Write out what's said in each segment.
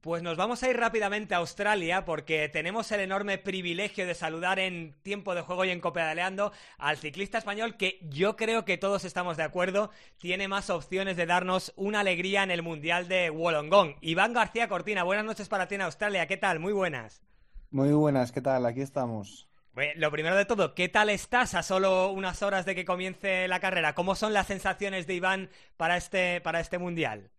Pues nos vamos a ir rápidamente a Australia porque tenemos el enorme privilegio de saludar en tiempo de juego y en copedaleando al ciclista español que yo creo que todos estamos de acuerdo tiene más opciones de darnos una alegría en el Mundial de Wollongong. Iván García Cortina, buenas noches para ti en Australia, ¿qué tal? Muy buenas. Muy buenas, ¿qué tal? Aquí estamos. lo primero de todo, ¿qué tal estás a solo unas horas de que comience la carrera? ¿Cómo son las sensaciones de Iván para este, para este Mundial?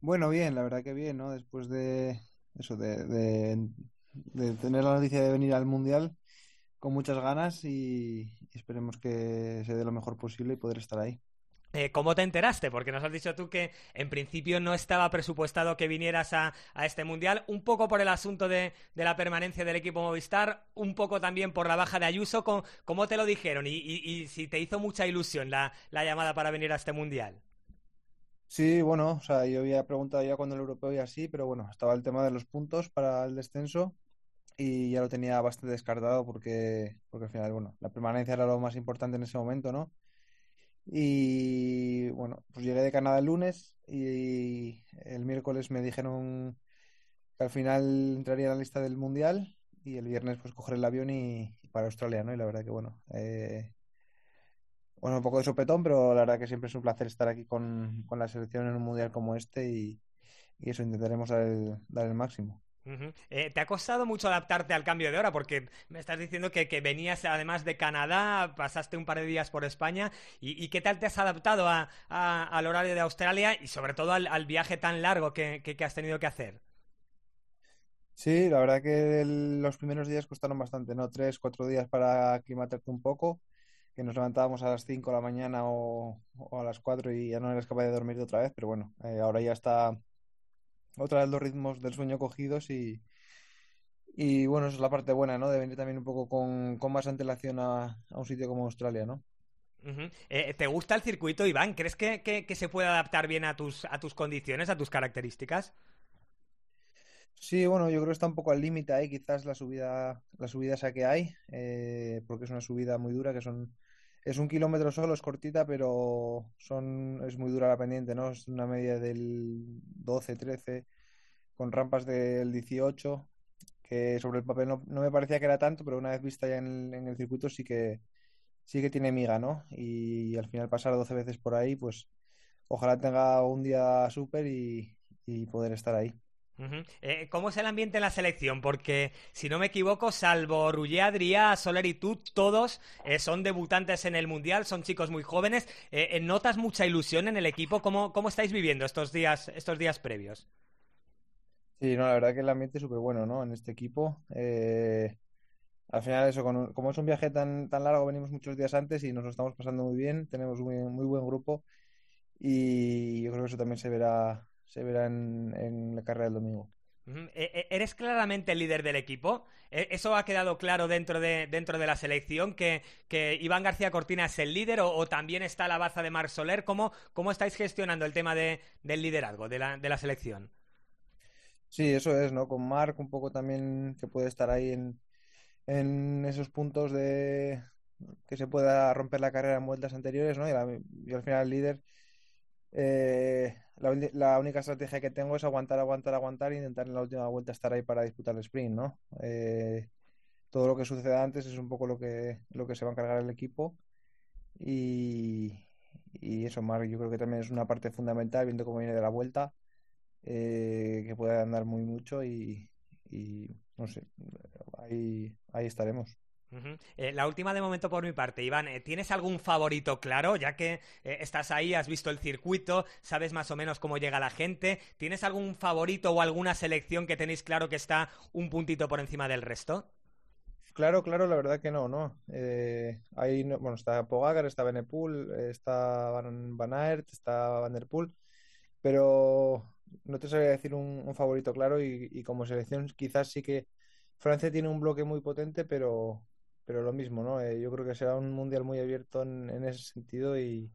Bueno, bien, la verdad que bien, ¿no? Después de eso, de, de, tener la noticia de venir al Mundial con muchas ganas y, esperemos que se dé lo mejor posible y poder estar ahí. Eh, ¿Cómo te enteraste? Porque nos has dicho tú que en principio no estaba presupuestado que vinieras a, este Mundial, un poco por el asunto de, la permanencia del equipo Movistar, un poco también por la baja de Ayuso. ¿Cómo, te lo dijeron? Y, si te hizo mucha ilusión la llamada para venir a este Mundial. Sí, bueno, o sea, yo había preguntado ya cuando el europeo y así, pero bueno, estaba el tema de los puntos para el descenso y ya lo tenía bastante descartado porque, porque al final, bueno, la permanencia era lo más importante en ese momento, ¿no? Y bueno, pues llegué de Canadá el lunes y el miércoles me dijeron que al final entraría en la lista del mundial y el viernes pues coger el avión y, para Australia, ¿no? Y la verdad que bueno, eh, bueno, un poco de sopetón, pero la verdad que siempre es un placer estar aquí con, la selección en un mundial como este y, eso intentaremos dar el, máximo. Eh, ¿Te ha costado mucho adaptarte al cambio de hora? Porque me estás diciendo que, venías además de Canadá, pasaste un par de días por España. ¿Y, qué tal te has adaptado al horario de Australia y sobre todo al, viaje tan largo que, has tenido que hacer? Sí, la verdad que los primeros días costaron bastante, ¿no? Tres, cuatro días para aclimatarte un poco que nos levantábamos a las 5 de la mañana o, a las 4 y ya no eres capaz de dormir de otra vez, pero bueno, eh, ahora ya está otra vez los ritmos del sueño cogidos y, y bueno, eso es la parte buena, ¿no? De venir también un poco con, más antelación a, un sitio como Australia, ¿no? Eh, ¿Te gusta el circuito, Iván? ¿Crees que, que, se puede adaptar bien a tus, a tus condiciones, a tus características? Sí, bueno, yo creo que está un poco al límite ahí, quizás la subida, la subida esa que hay, eh, porque es una subida muy dura, que son es un kilómetro solo, es cortita, pero son, es muy dura la pendiente, ¿no? Es una media del 12, 13, con rampas del 18, que sobre el papel no, me parecía que era tanto, pero una vez vista ya en el, circuito sí que, sí que tiene miga, ¿no? Y, al final pasar 12 veces por ahí, pues ojalá tenga un día súper y poder estar ahí. Eh, ¿Cómo es el ambiente en la selección? Porque, si no me equivoco, salvo Rullé, Adrià, Soler y tú, todos eh, son debutantes en el Mundial, son chicos muy jóvenes. Eh, ¿Notas mucha ilusión en el equipo? ¿Cómo, ¿Cómo, estáis viviendo estos días, estos días previos? Sí, no, la verdad que el ambiente es súper bueno, ¿no? En este equipo. al final, eso, como es un viaje tan, tan largo, venimos muchos días antes y nos lo estamos pasando muy bien. Tenemos un muy buen grupo y yo creo que eso también se verá se verá en, la carrera del domingo. E, e, ¿Eres claramente el líder del equipo? ¿E, ¿Eso ha quedado claro dentro de, dentro de la selección? ¿Que, Iván García Cortina es el líder o, también está la baza de Marc Soler? ¿Cómo, ¿Cómo, estáis gestionando el tema de, del liderazgo de la, de la selección? Sí, eso es, ¿no? Con Marc un poco también que puede estar ahí en, en esos puntos de que se pueda romper la carrera en vueltas anteriores, ¿no? Y, al final el líder eh, la, única estrategia que tengo es aguantar, aguantar, aguantar e intentar en la última vuelta estar ahí para disputar el sprint, ¿no? Eh, todo lo que suceda antes es un poco lo que, lo que se va a encargar el equipo y, eso, Mark, yo creo que también es una parte fundamental viendo cómo viene de la vuelta, eh, que puede andar muy mucho y, y no sé, ahí, ahí estaremos. Eh, la última de momento por mi parte, Iván, eh, ¿tienes algún favorito claro? Ya que eh, estás ahí, has visto el circuito, sabes más o menos cómo llega la gente. ¿Tienes algún favorito o alguna selección que tenéis claro que está un puntito por encima del resto? Claro, claro, la verdad que no, ¿no? ahí, bueno, está Pogacar, está Benepool, está Van, Aert, está Van pero no te sabría decir un, favorito claro y, como selección quizás sí que Francia tiene un bloque muy potente, pero, pero lo mismo, ¿no? Eh, yo creo que será un mundial muy abierto en, ese sentido y,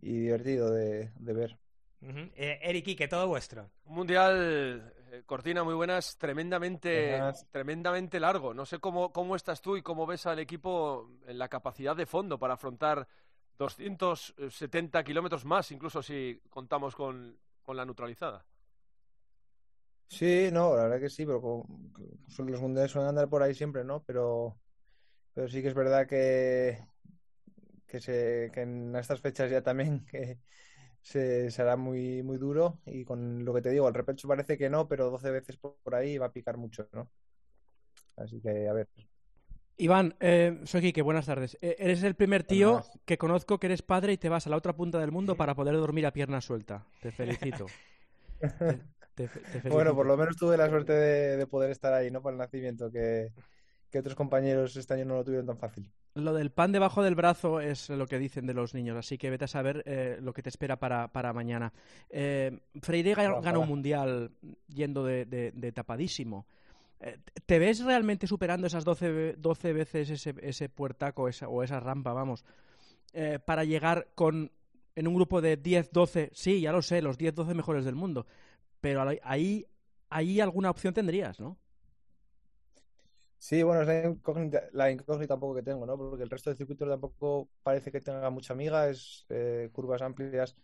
divertido de, ver. Eh, Eric, que todo vuestro. Un mundial, eh, Cortina, muy buenas, tremendamente, tremendamente largo. No sé cómo, cómo estás tú y cómo ves al equipo en la capacidad de fondo para afrontar 270 kilómetros más, incluso si contamos con, con la neutralizada. Sí, no, la verdad que sí, pero los mundiales suelen andar por ahí siempre, ¿no? Pero, pero sí que es verdad que, que, se, que en estas fechas ya también que se, será muy, muy duro y con lo que te digo, el repecho parece que no, pero 12 veces por, ahí va a picar mucho, ¿no? Así que, a ver. Iván, eh, soy Quique, buenas tardes. Eh, eres el primer tío que conozco que eres padre y te vas a la otra punta del mundo para poder dormir a pierna suelta. Te felicito. bueno, por lo menos tuve la suerte de, poder estar ahí, ¿no? Para el nacimiento, que, otros compañeros este año no lo tuvieron tan fácil. Lo del pan debajo del brazo es lo que dicen de los niños, así que vete a saber eh, lo que te espera para, mañana. Eh, Freire ganó un mundial yendo de, tapadísimo. Eh, ¿Te ves realmente superando esas 12, 12 veces ese, ese puertaco o esa rampa, vamos, para llegar con en un grupo de 10, 12, sí, ya lo sé, los 10, 12 mejores del mundo, pero ahí, ahí alguna opción tendrías, ¿no? Sí, bueno, es la incógnita, la incógnita un poco que tengo, ¿no? Porque el resto del circuito tampoco parece que tenga mucha amiga, es eh, curvas amplias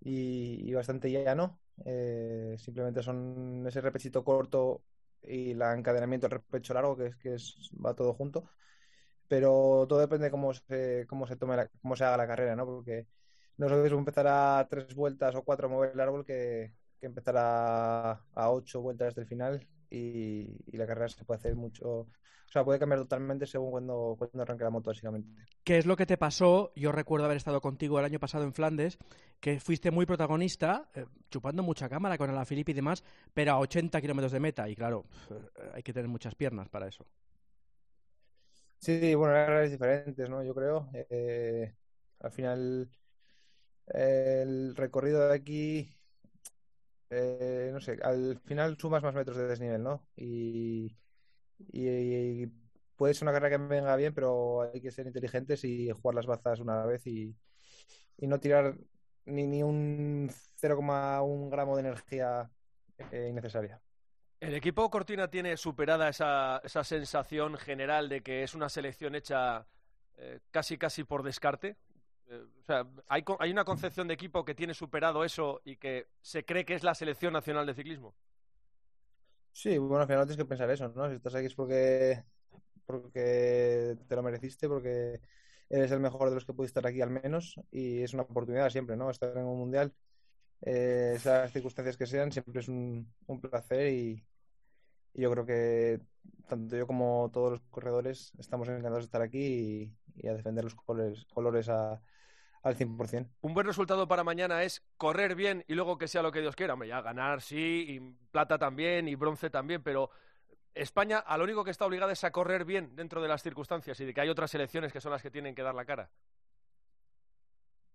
y, bastante llano. Eh, simplemente son ese repechito corto y el encadenamiento del repecho largo, que es que es, va todo junto. Pero todo depende de cómo se, cómo se tome cómo se haga la carrera, ¿no? Porque no es lo empezar a tres vueltas o cuatro a mover el árbol que, empezar a, ocho vueltas desde el final y, la carrera se puede hacer mucho, o sea, puede cambiar totalmente según cuando, cuando arranque la moto, básicamente. ¿Qué es lo que te pasó? Yo recuerdo haber estado contigo el año pasado en Flandes, que fuiste muy protagonista, eh, chupando mucha cámara con la Filipe y demás, pero a 80 kilómetros de meta, y claro, hay que tener muchas piernas para eso. Sí, bueno, carreras diferentes, ¿no? Yo creo. Eh, al final, el recorrido de aquí eh, no sé, al final sumas más metros de desnivel, ¿no? Y, puede ser una carrera que venga bien, pero hay que ser inteligentes y jugar las bazas una vez y, no tirar ni, ni un 0,1 gramo de energía eh, innecesaria. ¿El equipo Cortina tiene superada esa, esa, sensación general de que es una selección hecha eh, casi casi por descarte? O sea, ¿hay, ¿hay una concepción de equipo que tiene superado eso y que se cree que es la selección nacional de ciclismo? Sí, bueno, al final tienes que pensar eso, ¿no? Si estás aquí es porque, porque te lo mereciste, porque eres el mejor de los que pudiste estar aquí al menos y es una oportunidad siempre, ¿no? Estar en un mundial, eh, esas circunstancias que sean, siempre es un, placer y, yo creo que tanto yo como todos los corredores estamos encantados de estar aquí y, a defender los colores, colores a, al 100%. Un buen resultado para mañana es correr bien y luego que sea lo que Dios quiera. Hombre, ya ganar sí, y plata también, y bronce también, pero España a lo único que está obligada es a correr bien dentro de las circunstancias y de que hay otras selecciones que son las que tienen que dar la cara.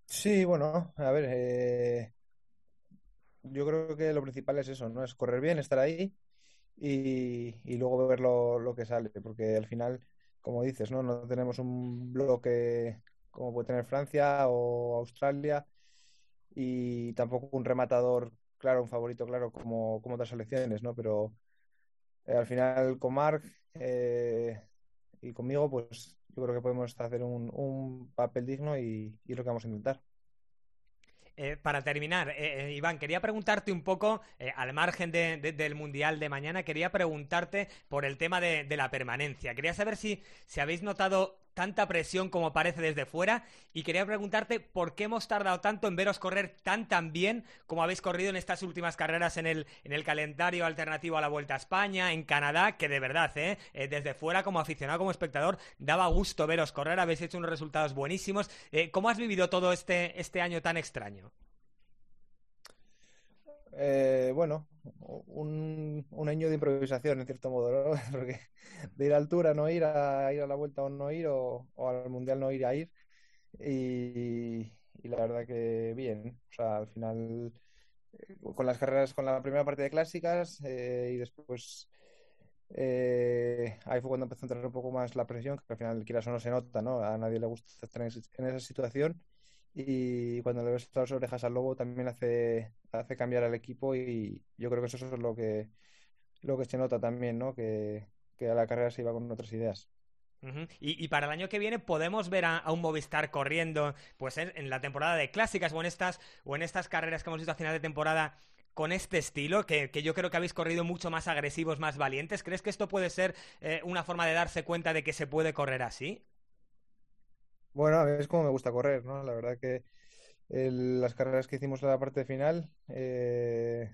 Sí, bueno, a ver, eh, yo creo que lo principal es eso, ¿no? Es correr bien, estar ahí y, luego ver lo, lo, que sale, porque al final, como dices, ¿no? No tenemos un bloque como puede tener Francia o Australia, y tampoco un rematador, claro, un favorito, claro, como, como otras selecciones, ¿no? Pero eh, al final con Marc eh, y conmigo, pues yo creo que podemos hacer un, un papel digno y, y es lo que vamos a intentar. Eh, para terminar, eh, Iván, quería preguntarte un poco, al margen del Mundial de mañana, quería preguntarte por el tema de, de, la permanencia. Quería saber si, si habéis notado tanta presión como parece desde fuera y quería preguntarte por qué hemos tardado tanto en veros correr tan tan bien como habéis corrido en estas últimas carreras en el, en el calendario alternativo a la Vuelta a España, en Canadá, que de verdad, ¿eh? eh desde fuera como aficionado, como espectador, daba gusto veros correr, habéis hecho unos resultados buenísimos. Eh, ¿Cómo has vivido todo este, este año tan extraño? Eh, bueno, un, año de improvisación, en cierto modo, de ir a altura, no ir a ir a la vuelta o no ir, o, al mundial no ir a ir. Y, la verdad que bien. O sea, al final, eh, con las carreras, con la primera parte de clásicas eh, y después. ahí fue cuando empezó a entrar un poco más la presión, que al final, quieras o no se nota, ¿no? A nadie le gusta estar en esa situación y cuando le ves las orejas al lobo también hace, hace cambiar al equipo y yo creo que eso es lo que, lo que se nota también, ¿no? Que, a la carrera se iba con otras ideas. y, para el año que viene podemos ver a, un Movistar corriendo pues en, la temporada de clásicas o en estas o en estas carreras que hemos visto a final de temporada con este estilo, que, yo creo que habéis corrido mucho más agresivos, más valientes. ¿Crees que esto puede ser eh, una forma de darse cuenta de que se puede correr así? Bueno, a es como me gusta correr, ¿no? La verdad que las carreras que hicimos en la parte final, eh,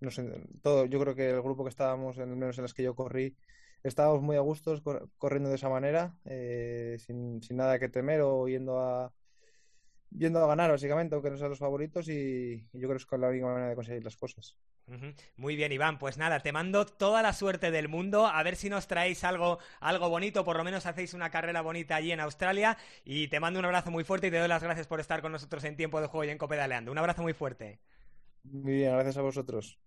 no sé, todo, yo creo que el grupo que estábamos, en menos en las que yo corrí, estábamos muy a gustos corriendo de esa manera, eh, sin, nada que temer o yendo a, yendo a ganar, básicamente, aunque no sean los favoritos, y, yo creo que es la única manera de conseguir las cosas. Muy bien, Iván. Pues nada, te mando toda la suerte del mundo. A ver si nos traéis algo, algo bonito, por lo menos hacéis una carrera bonita allí en Australia. Y te mando un abrazo muy fuerte y te doy las gracias por estar con nosotros en tiempo de juego y en Copedaleando. Un abrazo muy fuerte. Muy bien, gracias a vosotros.